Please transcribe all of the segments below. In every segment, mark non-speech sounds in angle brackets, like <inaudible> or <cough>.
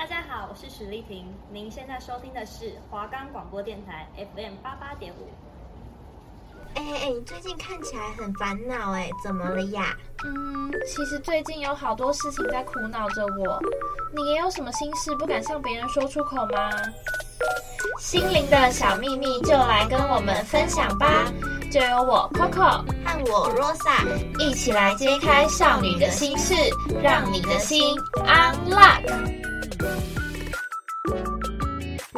大家好，我是许丽婷，您现在收听的是华冈广播电台 FM 八八点五。哎哎最近看起来很烦恼哎，怎么了呀？嗯，其实最近有好多事情在苦恼着我。你也有什么心事不敢向别人说出口吗？心灵的小秘密就来跟我们分享吧！就由我 Coco 和我 Rosa 一起来揭开少女的心事，让你的心 unlock。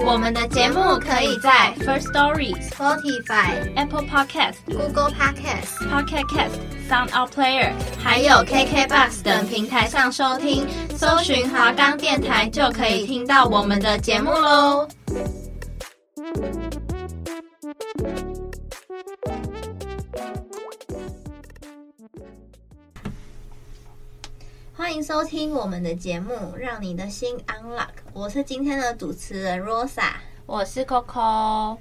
我们的节目可以在 First Story、Spotify、Apple Podcast、Google Podcast、Pocket Cast、Sound Out Player，还有 KKBox 等平台上收听，搜寻华冈电台就可以听到我们的节目喽。欢迎收听我们的节目，让你的心 unlock。我是今天的主持人 Rosa，我是 Coco。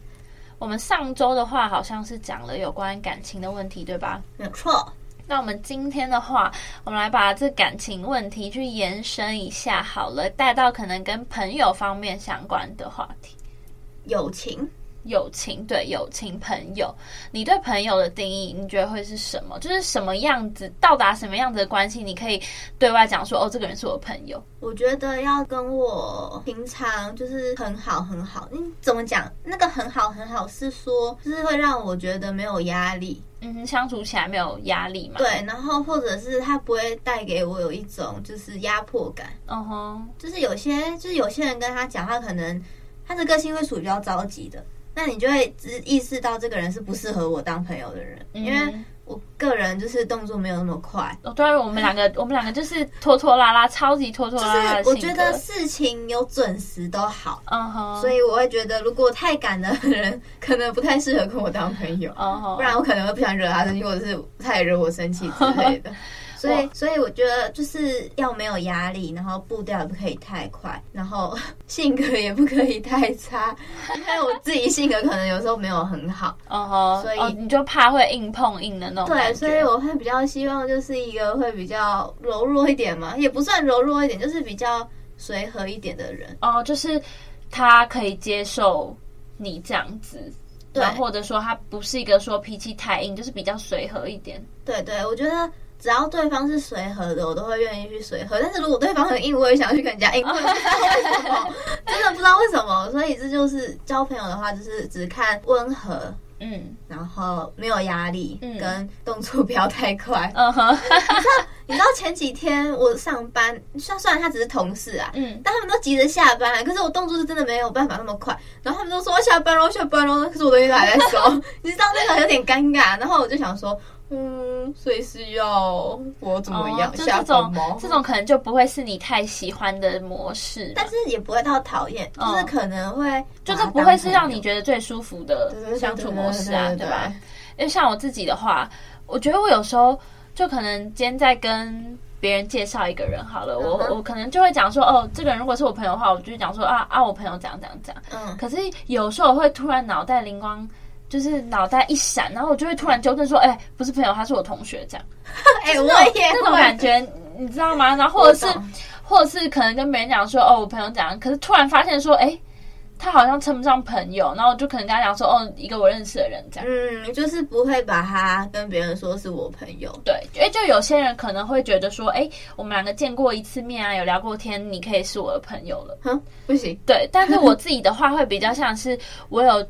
我们上周的话好像是讲了有关感情的问题，对吧？没错。那我们今天的话，我们来把这感情问题去延伸一下，好了，带到可能跟朋友方面相关的话题，友情。友情，对，友情朋友，你对朋友的定义，你觉得会是什么？就是什么样子，到达什么样子的关系，你可以对外讲说，哦，这个人是我朋友。我觉得要跟我平常就是很好很好。你怎么讲？那个很好很好是说，就是会让我觉得没有压力，嗯，相处起来没有压力嘛？对，然后或者是他不会带给我有一种就是压迫感。嗯哼，就是有些就是有些人跟他讲话，可能他的个性会属于比较着急的。那你就会意识到这个人是不适合我当朋友的人，嗯、因为我个人就是动作没有那么快。哦，对，我们两个，<laughs> 我们两个就是拖拖拉拉，超级拖拖拉拉。就是我觉得事情有准时都好，嗯哼。所以我会觉得，如果太赶的人，可能不太适合跟我当朋友，嗯哼。不然我可能会不想惹他生气，或者是他也惹我生气之类的。<laughs> 所以，所以我觉得就是要没有压力，然后步调也不可以太快，然后性格也不可以太差。因为我自己性格可能有时候没有很好，哦吼，所以、哦、你就怕会硬碰硬的那种。对，所以我会比较希望就是一个会比较柔弱一点嘛，也不算柔弱一点，就是比较随和一点的人。哦，就是他可以接受你这样子，对，或者说他不是一个说脾气太硬，就是比较随和一点。对对，我觉得。只要对方是随和的，我都会愿意去随和。但是如果对方很硬，我也想去跟人家硬。不知道为什么，真的不知道为什么。所以这就是交朋友的话，就是只看温和，嗯，然后没有压力，嗯，跟动作不要太快。嗯哼，你知道，你知道前几天我上班，虽虽然他只是同事啊，嗯，但他们都急着下班，可是我动作是真的没有办法那么快。然后他们都说我下班喽，下班喽，可是我东西还在收，<laughs> 你知道那个有点尴尬。然后我就想说。嗯，所以是要我怎么样？就这种这种可能就不会是你太喜欢的模式，但是也不会到讨厌，就是可能会，就是不会是让你觉得最舒服的相处模式啊，对吧？因为像我自己的话，我觉得我有时候就可能今天在跟别人介绍一个人好了，我我可能就会讲说，哦，这个人如果是我朋友的话，我就讲说啊啊，我朋友怎样怎样怎样。嗯，可是有时候我会突然脑袋灵光。就是脑袋一闪，然后我就会突然纠正说：“哎、欸，不是朋友，他是我同学。”这样，<laughs> 哎、欸，我也那种感觉，你知道吗？然后或者是，或者是可能跟别人讲说：“哦，我朋友讲。”可是突然发现说：“哎、欸，他好像称不上朋友。”然后我就可能跟他讲说：“哦，一个我认识的人。”这样，嗯，就是不会把他跟别人说是我朋友。对，因为就有些人可能会觉得说：“哎、欸，我们两个见过一次面啊，有聊过天，你可以是我的朋友了。”哼，不行。对，但是我自己的话会比较像是我有。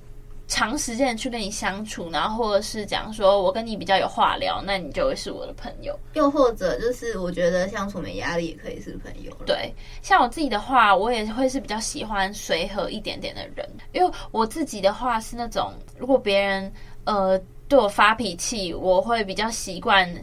长时间去跟你相处，然后或者是讲说我跟你比较有话聊，那你就会是我的朋友。又或者就是我觉得相处没压力，也可以是朋友。对，像我自己的话，我也会是比较喜欢随和一点点的人，因为我自己的话是那种，如果别人呃对我发脾气，我会比较习惯。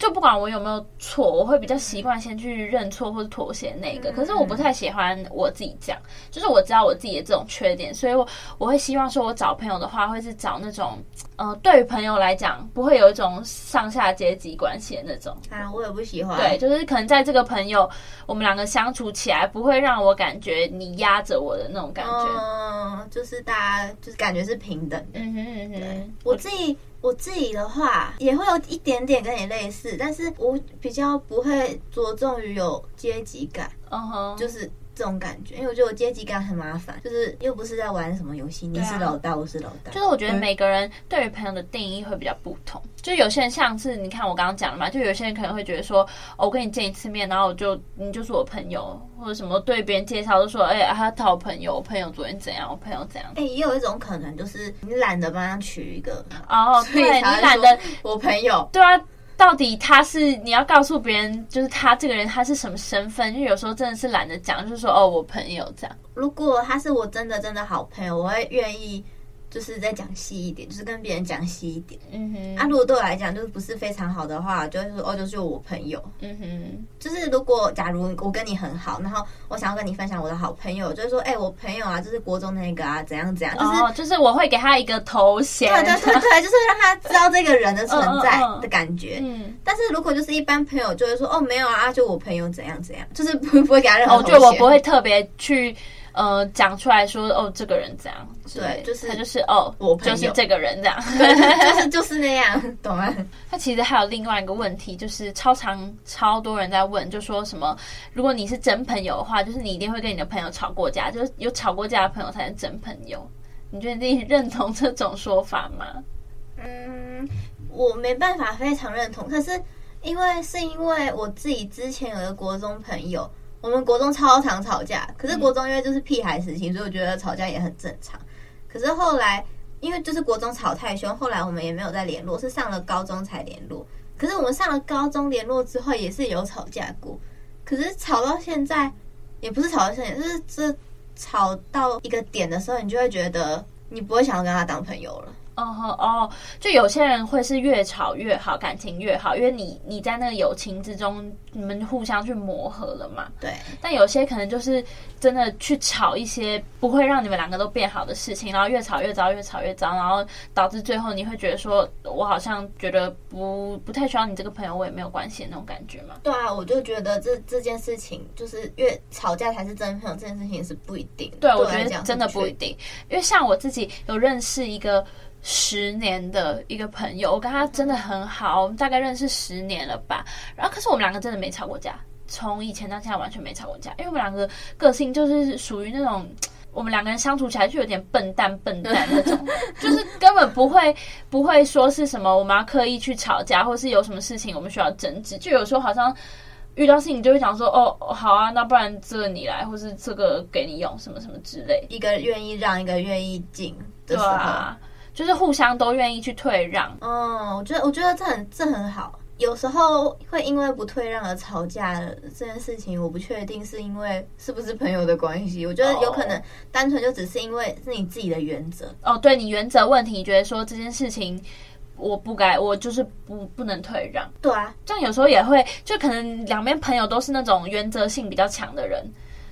就不管我有没有错，我会比较习惯先去认错或者妥协那个。可是我不太喜欢我自己这样，就是我知道我自己的这种缺点，所以我我会希望说，我找朋友的话，会是找那种，呃，对于朋友来讲，不会有一种上下阶级关系的那种。啊，我也不喜欢。对，就是可能在这个朋友，我们两个相处起来，不会让我感觉你压着我的那种感觉。嗯，就是大家就是感觉是平等的。嗯哼嗯哼，我自己。我自己的话也会有一点点跟你类似，但是我比较不会着重于有阶级感，嗯哼，就是。这种感觉，因为我觉得我阶级感很麻烦，就是又不是在玩什么游戏，你是老大，我是老大。就是我觉得每个人对于朋友的定义会比较不同，就有些人像是你看我刚刚讲了嘛，就有些人可能会觉得说，哦，我跟你见一次面，然后我就你就是我朋友，或者什么对别人介绍都说，哎、欸，他讨我朋友，我朋友昨天怎样，我朋友怎样。哎、欸，也有一种可能就是你懒得帮他取一个哦，对你懒得我朋友，对啊。到底他是你要告诉别人，就是他这个人他是什么身份？因为有时候真的是懒得讲，就是说哦，我朋友这样。如果他是我真的真的好朋友，我会愿意。就是再讲细一点，就是跟别人讲细一点。嗯哼，啊，如果对我来讲就是不是非常好的话，就是说哦，就是我朋友。嗯哼，就是如果假如我跟你很好，然后我想要跟你分享我的好朋友，就是说，哎、欸，我朋友啊，就是国中那个啊，怎样怎样，就是、哦、就是我会给他一个头衔，对对对对，就是让他知道这个人的存在的感觉。嗯，<laughs> 嗯，但是如果就是一般朋友，就会说哦，没有啊，就我朋友怎样怎样，就是不不会给他任何头衔。哦，就我不会特别去。呃，讲出来说哦，这个人这样，对，就是他就是哦，我就是这个人这样，<laughs> 对，就是就是那样，懂吗？那其实还有另外一个问题，就是超常超多人在问，就说什么，如果你是真朋友的话，就是你一定会跟你的朋友吵过架，就是有吵过架的朋友才是真朋友。你觉得你 <laughs> 认同这种说法吗？嗯，我没办法非常认同，可是因为是因为我自己之前有个国中朋友。我们国中超常吵架，可是国中因为就是屁孩时期，所以我觉得吵架也很正常。可是后来，因为就是国中吵太凶，后来我们也没有再联络，是上了高中才联络。可是我们上了高中联络之后，也是有吵架过。可是吵到现在，也不是吵到现在，就是这吵到一个点的时候，你就会觉得你不会想要跟他当朋友了。哦哦，就有些人会是越吵越好，感情越好，因为你你在那个友情之中，你们互相去磨合了嘛。对。但有些可能就是真的去吵一些不会让你们两个都变好的事情，然后越吵越糟，越吵越糟，然后导致最后你会觉得说，我好像觉得不不太需要你这个朋友，我也没有关系的那种感觉嘛。对啊，我就觉得这这件事情就是越吵架才是真朋友，这件事情是不一定。对，我觉得真的不一定，因为像我自己有认识一个。十年的一个朋友，我跟他真的很好，我们大概认识十年了吧。然后，可是我们两个真的没吵过架，从以前到现在完全没吵过架。因为我们两个个性就是属于那种，我们两个人相处起来就有点笨蛋笨蛋那种，<laughs> 就是根本不会不会说是什么我们要刻意去吵架，或是有什么事情我们需要争执。就有时候好像遇到事情就会想说，哦，好啊，那不然这个你来，或是这个给你用，什么什么之类。一个愿意让，一个愿意进。对啊就是互相都愿意去退让，嗯，我觉得我觉得这很这很好。有时候会因为不退让而吵架的这件事情，我不确定是因为是不是朋友的关系。我觉得有可能单纯就只是因为是你自己的原则。哦，对你原则问题，你觉得说这件事情我不该，我就是不不能退让。对啊，这样有时候也会，就可能两边朋友都是那种原则性比较强的人。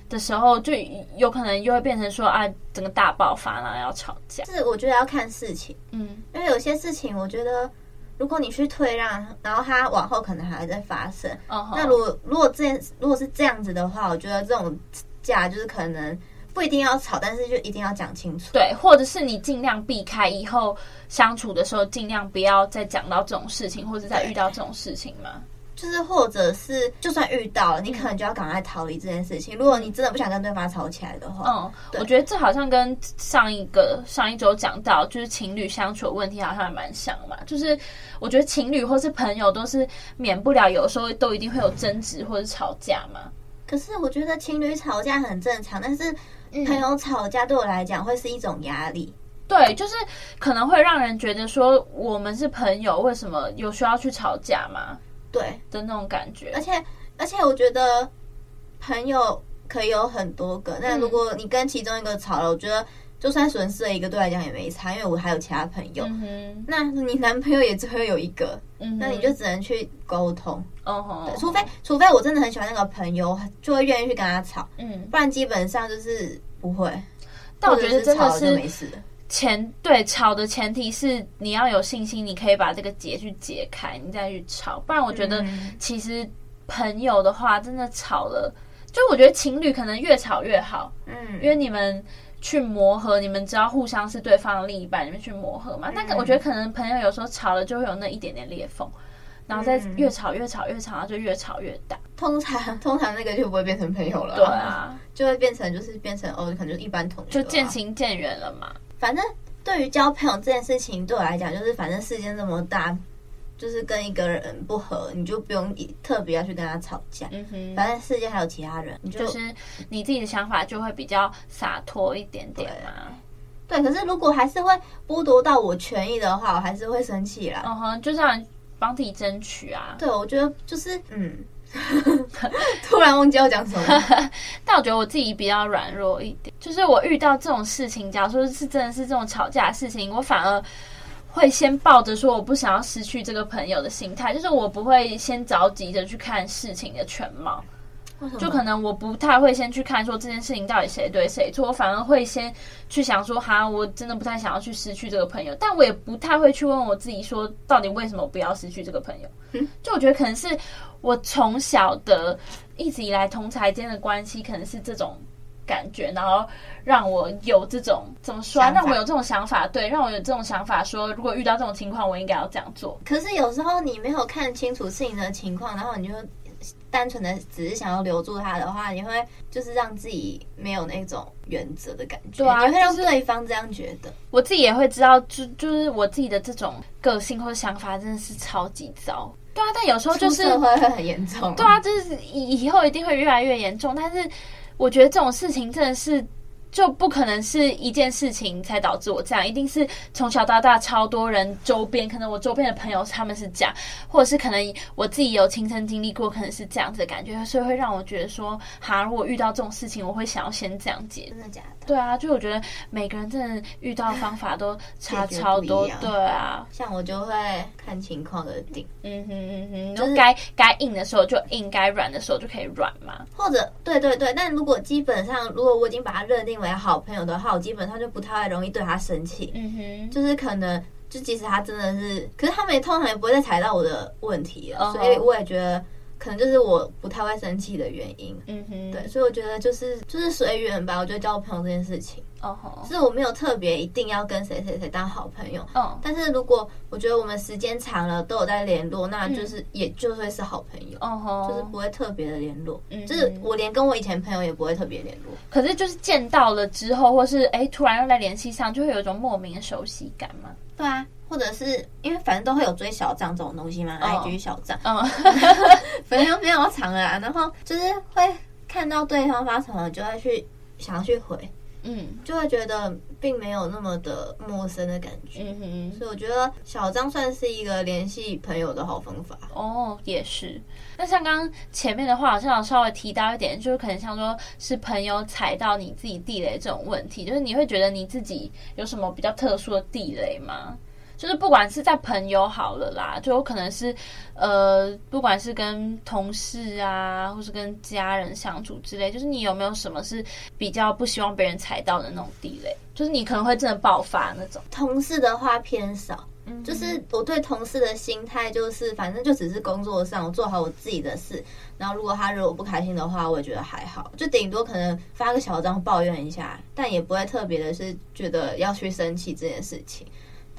的时候，就有可能又会变成说啊，整个大爆发了，要吵架。是我觉得要看事情，嗯，因为有些事情，我觉得如果你去退让，然后他往后可能还会再发生。哦，那如果如果这如果是这样子的话，我觉得这种架就是可能不一定要吵，但是就一定要讲清楚。对，或者是你尽量避开以后相处的时候，尽量不要再讲到这种事情，或者再遇到这种事情嘛。就是，或者是，就算遇到了，你可能就要赶快逃离这件事情。如果你真的不想跟对方吵起来的话，嗯，我觉得这好像跟上一个上一周讲到，就是情侣相处的问题好像还蛮像嘛。就是我觉得情侣或是朋友都是免不了有时候都一定会有争执或者吵架嘛。可是我觉得情侣吵架很正常，但是朋友吵架对我来讲会是一种压力。对，就是可能会让人觉得说，我们是朋友，为什么有需要去吵架吗？对的那种感觉，而且而且我觉得朋友可以有很多个。那如果你跟其中一个吵了，我觉得就算损失了一个，对来讲也没差，因为我还有其他朋友。嗯，那你男朋友也只会有一个，嗯，那你就只能去沟通。哦吼，除非除非我真的很喜欢那个朋友，就会愿意去跟他吵。嗯，不然基本上就是不会。但我觉得真的是没事。前对吵的前提是你要有信心，你可以把这个结去解开，你再去吵。不然我觉得其实朋友的话，真的吵了，就我觉得情侣可能越吵越好，嗯，因为你们去磨合，你们知道互相是对方的另一半，你们去磨合嘛。那个我觉得可能朋友有时候吵了就会有那一点点裂缝，然后再越吵越吵越吵，然后就越吵越大。通常通常那个就不会变成朋友了，对啊，就会变成就是变成哦，可能就一般同学，就渐行渐远了嘛。反正对于交朋友这件事情，对我来讲，就是反正世界这么大。就是跟一个人不合，你就不用特别要去跟他吵架。嗯哼，反正世界还有其他人，你就，就是你自己的想法就会比较洒脱一点点嘛。对，可是如果还是会剥夺到我权益的话，我还是会生气啦。嗯哼，就这样帮自己争取啊。对，我觉得就是嗯，<laughs> 突然忘记要讲什么。<laughs> 但我觉得我自己比较软弱一点，就是我遇到这种事情，假如说是真的是这种吵架的事情，我反而。会先抱着说我不想要失去这个朋友的心态，就是我不会先着急着去看事情的全貌，就可能我不太会先去看说这件事情到底谁对谁错，我反而会先去想说哈，我真的不太想要去失去这个朋友，但我也不太会去问我自己说到底为什么我不要失去这个朋友，就我觉得可能是我从小的一直以来同才间的关系可能是这种。感觉，然后让我有这种怎么说？让我有这种想法，对，让我有这种想法，说如果遇到这种情况，我应该要这样做。可是有时候你没有看清楚事情的情况，然后你就单纯的只是想要留住他的话，你会就是让自己没有那种原则的感觉，对啊，你会让对方这样觉得。我自己也会知道，就就是我自己的这种个性或者想法真的是超级糟。对啊，但有时候就是会会很严重。对啊，就是以以后一定会越来越严重，但是。我觉得这种事情真的是就不可能是一件事情才导致我这样，一定是从小到大超多人周边，可能我周边的朋友他们是这样，或者是可能我自己有亲身经历过，可能是这样子的感觉，所以会让我觉得说，哈，如果遇到这种事情，我会想要先这样解。真的假的？对啊，就我觉得每个人真的遇到的方法都差超多，对啊。像我就会看情况而定，嗯哼嗯哼，就该该硬的时候就硬，该软的时候就可以软嘛。或者对对对，但如果基本上如果我已经把它认定为好朋友的话，我基本上就不太容易对他生气。嗯哼，就是可能就即使他真的是，可是他们也通常也不会再踩到我的问题了，所以我也觉得。可能就是我不太会生气的原因，嗯哼，对，所以我觉得就是就是随缘吧。我觉得交朋友这件事情，哦吼，是我没有特别一定要跟谁谁谁当好朋友，哦，但是如果我觉得我们时间长了都有在联络，那就是也就会是好朋友，哦吼，就是不会特别的联络，嗯，就是我连跟我以前朋友也不会特别联络，可是就是见到了之后，或是哎突然又在联系上，就会有一种莫名的熟悉感嘛，对啊。或者是因为反正都会有追小账这种东西嘛，IG 小账，嗯，粉丝没有长了啊，然后就是会看到对方发什么，就会去想要去回，嗯，就会觉得并没有那么的陌生的感觉，嗯哼，所以我觉得小账算是一个联系朋友的好方法。哦，也是。那像刚刚前面的话，好像有稍微提到一点，就是可能像说是朋友踩到你自己地雷这种问题，就是你会觉得你自己有什么比较特殊的地雷吗？就是不管是在朋友好了啦，就有可能是，呃，不管是跟同事啊，或是跟家人相处之类，就是你有没有什么是比较不希望别人踩到的那种地雷？就是你可能会真的爆发那种。同事的话偏少，嗯，就是我对同事的心态就是，反正就只是工作上我做好我自己的事，然后如果他惹我不开心的话，我也觉得还好，就顶多可能发个小张抱怨一下，但也不会特别的是觉得要去生气这件事情。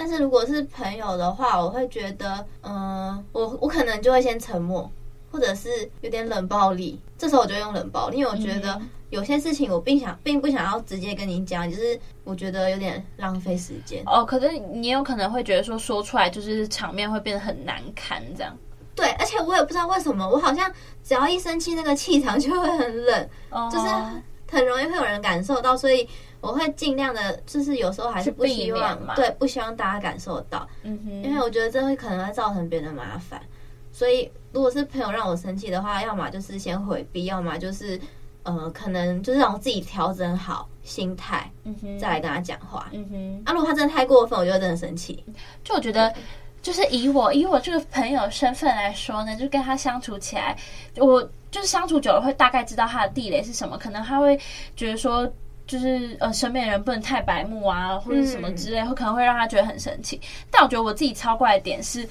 但是如果是朋友的话，我会觉得，嗯、呃，我我可能就会先沉默，或者是有点冷暴力。这时候我就用冷暴力，因为我觉得有些事情我并想并不想要直接跟你讲，就是我觉得有点浪费时间。哦，可是你有可能会觉得说说出来就是场面会变得很难堪，这样。对，而且我也不知道为什么，我好像只要一生气，那个气场就会很冷，哦、就是很容易会有人感受到，所以。我会尽量的，就是有时候还是不希望，对，不希望大家感受到，嗯哼，因为我觉得这会可能会造成别人的麻烦，所以如果是朋友让我生气的话，要么就是先回避，要么就是呃，可能就是让我自己调整好心态，嗯哼，再来跟他讲话，嗯哼，啊，如果他真的太过分，我就会真的生气。就我觉得，就是以我以我这个朋友身份来说呢，就跟他相处起来，我就是相处久了会大概知道他的地雷是什么，可能他会觉得说。就是呃，身边人不能太白目啊，或者什么之类，会、嗯、可能会让他觉得很生气。但我觉得我自己超怪的点是，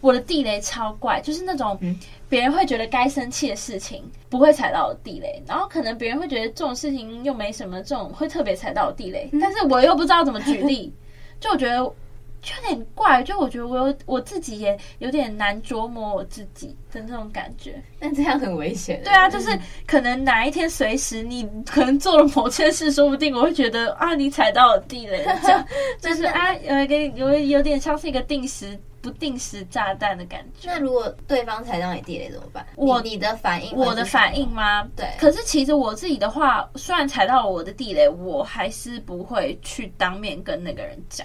我的地雷超怪，就是那种别人会觉得该生气的事情不会踩到地雷，然后可能别人会觉得这种事情又没什么，这种会特别踩到地雷，但是我又不知道怎么举例。<laughs> 就我觉得就有点怪，就我觉得我有我自己也有点难琢磨我自己的那种感觉。但这样很危险。对啊，就是可能哪一天随时你可能做了某件事，说不定我会觉得啊，你踩到了地雷，<laughs> 这样就是啊，有一个有有点像是一个定时不定时炸弹的感觉。那如果对方踩到你地雷怎么办？我你，你的反应，我的反应吗？对。可是其实我自己的话，虽然踩到了我的地雷，我还是不会去当面跟那个人讲。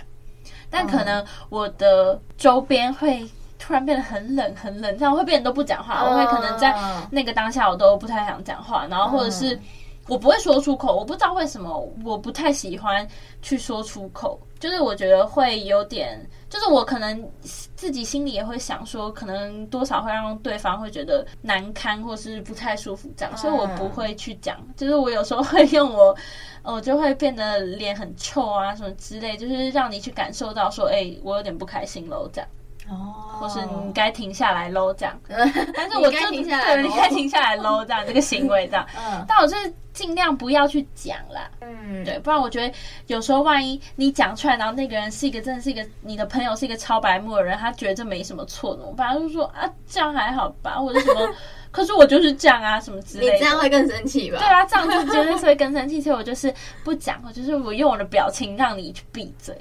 但可能我的周边会突然变得很冷很冷，这样会变得都不讲话。我会可能在那个当下我都不太想讲话，然后或者是我不会说出口。我不知道为什么我不太喜欢去说出口，就是我觉得会有点，就是我可能自己心里也会想说，可能多少会让对方会觉得难堪或是不太舒服这样，所以我不会去讲。就是我有时候会用我。<laughs> 我就会变得脸很臭啊，什么之类，就是让你去感受到说，哎、欸，我有点不开心喽，这样。哦。或是你该停下来喽，这样。<laughs> 但是我该停下来，对，你该停下来喽，<laughs> 这样这个行为这样。嗯。但我就是尽量不要去讲啦。嗯。对，不然我觉得有时候万一你讲出来，然后那个人是一个真的是一个你的朋友，是一个超白目的人，他觉得这没什么错的，反正就说啊，这样还好吧，<laughs> 或者什么。可是我就是这样啊，什么之类的。你这样会更生气吧？对啊，这样就绝对是会更生气，所以我就是不讲，我就是我用我的表情让你去闭嘴，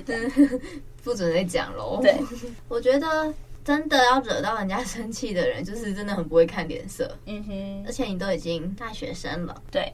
不准再讲喽。对，<laughs> 我觉得真的要惹到人家生气的人，就是真的很不会看脸色。嗯哼，而且你都已经大学生了，对。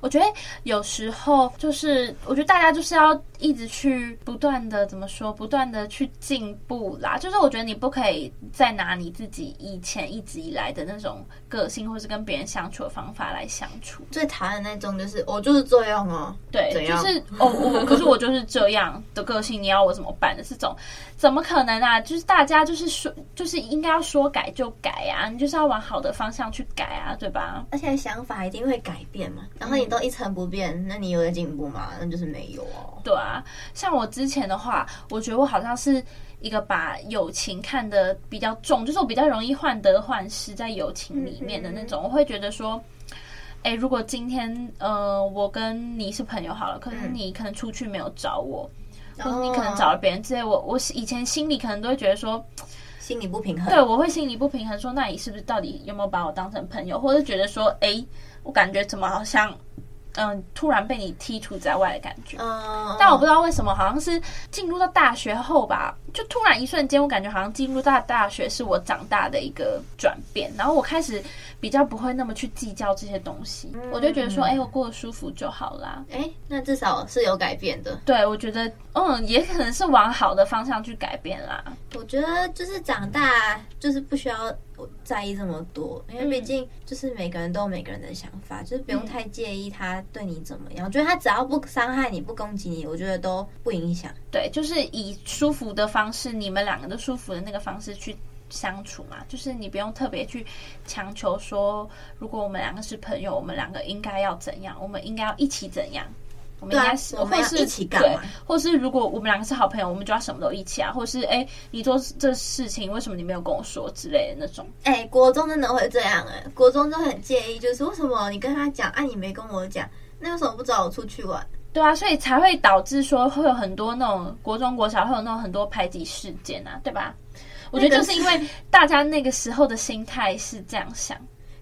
我觉得有时候就是，我觉得大家就是要一直去不断的怎么说，不断的去进步啦。就是我觉得你不可以再拿你自己以前一直以来的那种个性，或是跟别人相处的方法来相处。最讨厌那种就是我就是这样啊，对，就是哦，我可是我就是这样的个性，你要我怎么办的这种。怎么可能啊？就是大家就是说，就是应该要说改就改啊，你就是要往好的方向去改啊，对吧？而且想法一定会改变嘛。然后你都一成不变，嗯、那你有在进步吗？那就是没有哦。对啊，像我之前的话，我觉得我好像是一个把友情看得比较重，就是我比较容易患得患失在友情里面的那种。嗯、我会觉得说，哎，如果今天呃我跟你是朋友好了，可是你可能出去没有找我。或者你可能找了别人之类，我我以前心里可能都会觉得说，心里不平衡。对，我会心里不平衡，说那你是不是到底有没有把我当成朋友，或者觉得说，哎，我感觉怎么好像。嗯，突然被你剔除在外的感觉。嗯，但我不知道为什么，好像是进入到大学后吧，就突然一瞬间，我感觉好像进入到大学是我长大的一个转变。然后我开始比较不会那么去计较这些东西，嗯、我就觉得说，哎、欸，我过得舒服就好啦。哎、欸，那至少是有改变的。对，我觉得，嗯，也可能是往好的方向去改变啦。我觉得就是长大，就是不需要。在意这么多，因为毕竟就是每个人都有每个人的想法，嗯、就是不用太介意他对你怎么样。我觉得他只要不伤害你，不攻击你，我觉得都不影响。对，就是以舒服的方式，你们两个都舒服的那个方式去相处嘛。就是你不用特别去强求说，如果我们两个是朋友，我们两个应该要怎样，我们应该要一起怎样。我们应该是，或是一起干，对，或是如果我们两个是好朋友，我们就要什么都一起啊，或是哎、欸，你做这事情，为什么你没有跟我说之类的那种。哎、欸，国中真的会这样哎、欸，国中就很介意，就是为什么你跟他讲，哎、啊，你没跟我讲，那为什么不找我出去玩？对啊，所以才会导致说会有很多那种国中国小会有那种很多排挤事件啊，对吧？我觉得就是因为大家那个时候的心态是这样想。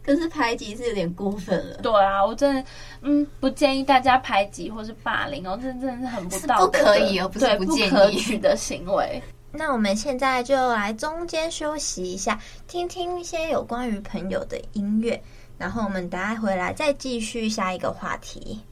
可是排挤是有点过分了。对啊，我真的嗯不建议大家排挤或是霸凌哦，这真的是很不道德，不可以哦，不是不建议，不可取的行为。那我们现在就来中间休息一下，听听一些有关于朋友的音乐，然后我们等下回来再继续下一个话题。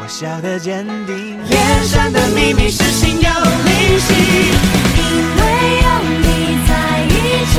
我笑得坚定，脸上的秘密是心有灵犀。因为有你在一起，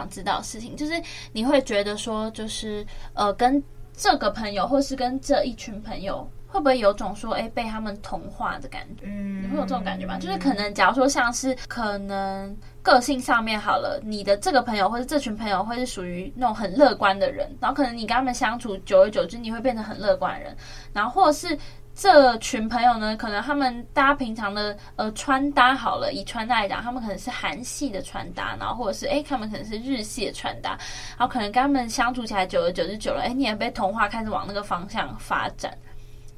想知道的事情，就是你会觉得说，就是呃，跟这个朋友，或是跟这一群朋友，会不会有种说，哎，被他们同化的感觉？嗯，你会有这种感觉吗？就是可能，假如说像是可能个性上面好了，你的这个朋友或者这群朋友会是属于那种很乐观的人，然后可能你跟他们相处久而久之，你会变成很乐观的人，然后或者是。这群朋友呢，可能他们大家平常的呃穿搭好了，以穿搭来讲，他们可能是韩系的穿搭，然后或者是哎，他们可能是日系的穿搭，然后可能跟他们相处起来久而久之久了，哎，你也被同化，开始往那个方向发展，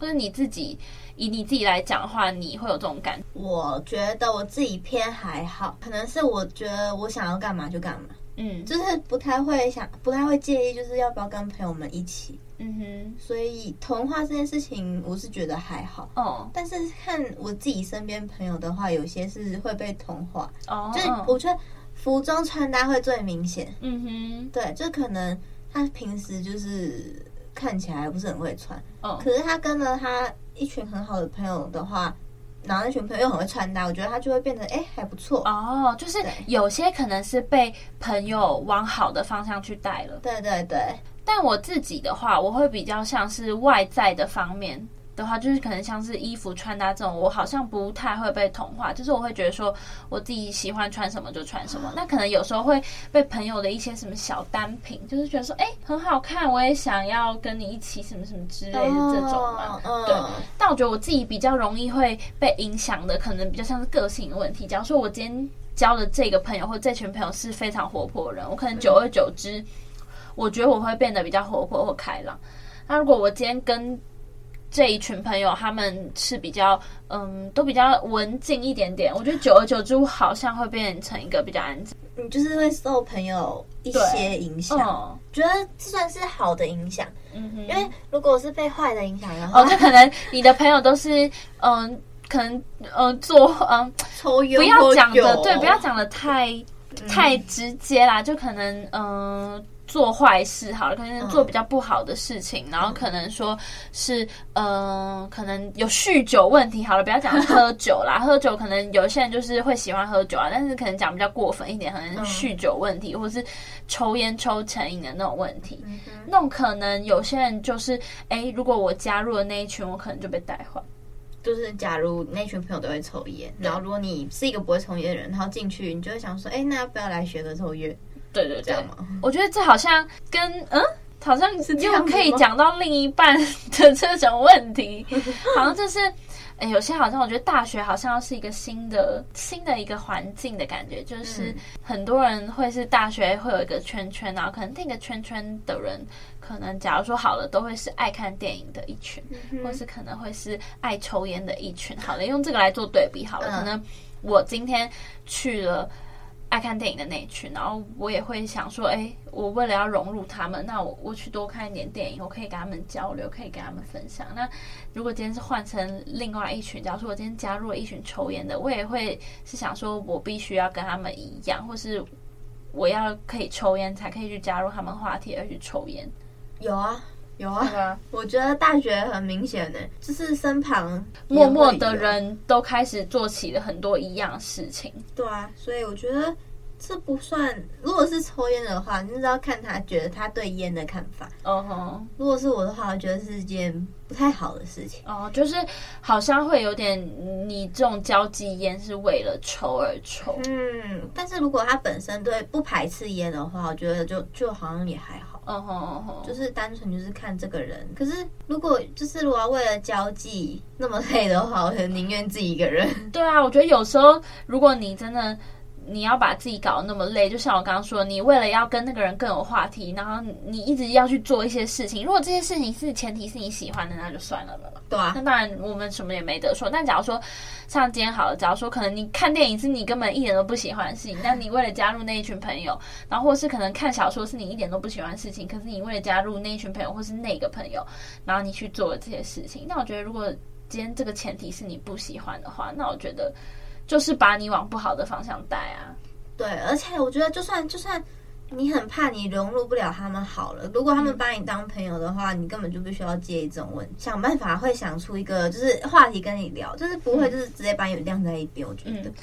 或者你自己以你自己来讲的话，你会有这种感觉？我觉得我自己偏还好，可能是我觉得我想要干嘛就干嘛，嗯，就是不太会想，不太会介意，就是要不要跟朋友们一起。嗯哼，所以童话这件事情，我是觉得还好哦。但是看我自己身边朋友的话，有些是会被同化哦。就是我觉得服装穿搭会最明显。嗯哼，对，就可能他平时就是看起来不是很会穿，哦，可是他跟了他一群很好的朋友的话，然后那群朋友又很会穿搭，我觉得他就会变得哎还不错哦。就是有些可能是被朋友往好的方向去带了。对对对。但我自己的话，我会比较像是外在的方面的话，就是可能像是衣服穿搭这种，我好像不太会被同化。就是我会觉得说，我自己喜欢穿什么就穿什么。那可能有时候会被朋友的一些什么小单品，就是觉得说，哎，很好看，我也想要跟你一起什么什么之类的这种嘛。对。但我觉得我自己比较容易会被影响的，可能比较像是个性的问题。假如说我今天交的这个朋友或这群朋友是非常活泼的人，我可能久而久之。我觉得我会变得比较活泼或开朗。那如果我今天跟这一群朋友，他们是比较嗯，都比较文静一点点，我觉得久而久之，我好像会变成一个比较安静。你就是会受朋友一些影响，嗯、觉得这算是好的影响。嗯哼，因为如果是被坏的影响的话，哦，就可能你的朋友都是嗯，可能嗯做嗯不要讲的对，不要讲的太、嗯、太直接啦，就可能嗯。做坏事好了，可能做比较不好的事情，嗯、然后可能说是，嗯、呃，可能有酗酒问题好了，不要讲喝酒啦，喝酒可能有些人就是会喜欢喝酒啊，但是可能讲比较过分一点，可能是酗酒问题，嗯、或是抽烟抽成瘾的那种问题，嗯、那种可能有些人就是，哎，如果我加入了那一群，我可能就被带坏。就是假如那群朋友都会抽烟，然后如果你是一个不会抽烟的人，然后进去，你就会想说，哎，那要不要来学个抽烟？对对对，我觉得这好像跟嗯，好像又可以讲到另一半的这种问题，好像就是，诶有些好像我觉得大学好像是一个新的新的一个环境的感觉，就是很多人会是大学会有一个圈圈，然后可能那个圈圈的人，可能假如说好了，都会是爱看电影的一群，嗯、或是可能会是爱抽烟的一群。好了，用这个来做对比好了，可能我今天去了。爱看电影的那一群，然后我也会想说，哎，我为了要融入他们，那我我去多看一点电影，我可以跟他们交流，可以跟他们分享。那如果今天是换成另外一群，假如说我今天加入了一群抽烟的，我也会是想说，我必须要跟他们一样，或是我要可以抽烟才可以去加入他们话题而去抽烟。有啊，有啊，啊我觉得大学很明显呢，就是身旁默默的人都开始做起了很多一样事情。对啊，所以我觉得。这不算，如果是抽烟的话，你就是要看他觉得他对烟的看法。哦吼，如果是我的话，我觉得是一件不太好的事情。哦，就是好像会有点，你这种交际烟是为了抽而抽。嗯，但是如果他本身对不排斥烟的话，我觉得就就好像也还好。哦吼哦吼，就是单纯就是看这个人。可是如果就是如果要为了交际那么累的话，我很宁愿自己一个人。对啊，我觉得有时候如果你真的。你要把自己搞得那么累，就像我刚刚说，你为了要跟那个人更有话题，然后你一直要去做一些事情。如果这些事情是前提是你喜欢的，那就算了了。对啊，那当然我们什么也没得说。但假如说像今天好了，假如说可能你看电影是你根本一点都不喜欢的事情，但你为了加入那一群朋友，然后或是可能看小说是你一点都不喜欢的事情，可是你为了加入那一群朋友或是那个朋友，然后你去做了这些事情，那我觉得如果今天这个前提是你不喜欢的话，那我觉得。就是把你往不好的方向带啊！对，而且我觉得，就算就算你很怕你融入不了他们好了，如果他们把你当朋友的话，嗯、你根本就不需要介意这种问题，想办法会想出一个就是话题跟你聊，就是不会就是直接把你晾在一边。我觉得。嗯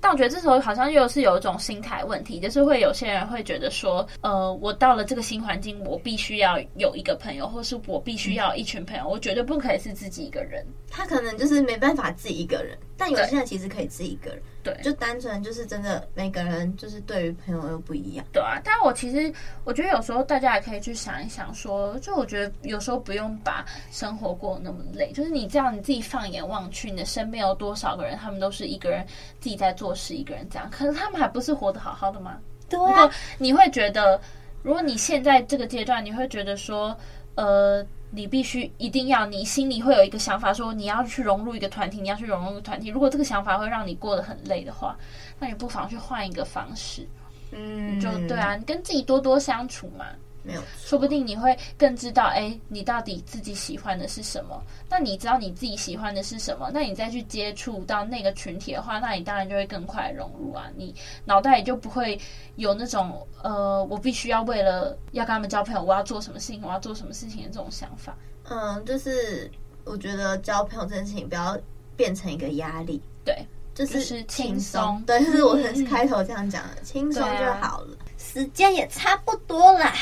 但我觉得这时候好像又是有一种心态问题，就是会有些人会觉得说，呃，我到了这个新环境，我必须要有一个朋友，或是我必须要一群朋友，我绝对不可以是自己一个人。他可能就是没办法自己一个人，但有些人其实可以自己一个人。对，就单纯就是真的每个人就是对于朋友又不一样。对啊，但我其实我觉得有时候大家也可以去想一想说，说就我觉得有时候不用把生活过得那么累，就是你这样你自己放眼望去，你的身边有多少个人，他们都是一个人自己在做事，一个人这样，可是他们还不是活得好好的吗？对啊。如果你会觉得，如果你现在这个阶段，你会觉得说，呃。你必须一定要，你心里会有一个想法，说你要去融入一个团体，你要去融入一个团体。如果这个想法会让你过得很累的话，那你不妨去换一个方式。嗯，就对啊，你跟自己多多相处嘛。没有，说不定你会更知道，哎，你到底自己喜欢的是什么？那你知道你自己喜欢的是什么？那你再去接触到那个群体的话，那你当然就会更快融入啊。你脑袋也就不会有那种，呃，我必须要为了要跟他们交朋友，我要做什么事情，我要做什么事情的这种想法。嗯，就是我觉得交朋友这件事情不要变成一个压力，对，就是轻松。对，就是我很开头这样讲的，嗯、轻松就好了。啊、时间也差不多啦。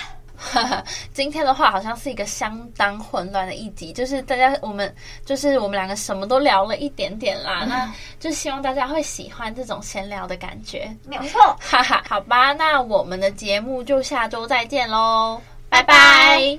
<laughs> 今天的话好像是一个相当混乱的一集，就是大家我们就是我们两个什么都聊了一点点啦，嗯、那就希望大家会喜欢这种闲聊的感觉，没有错，<laughs> 哈哈，好吧，那我们的节目就下周再见喽，拜拜。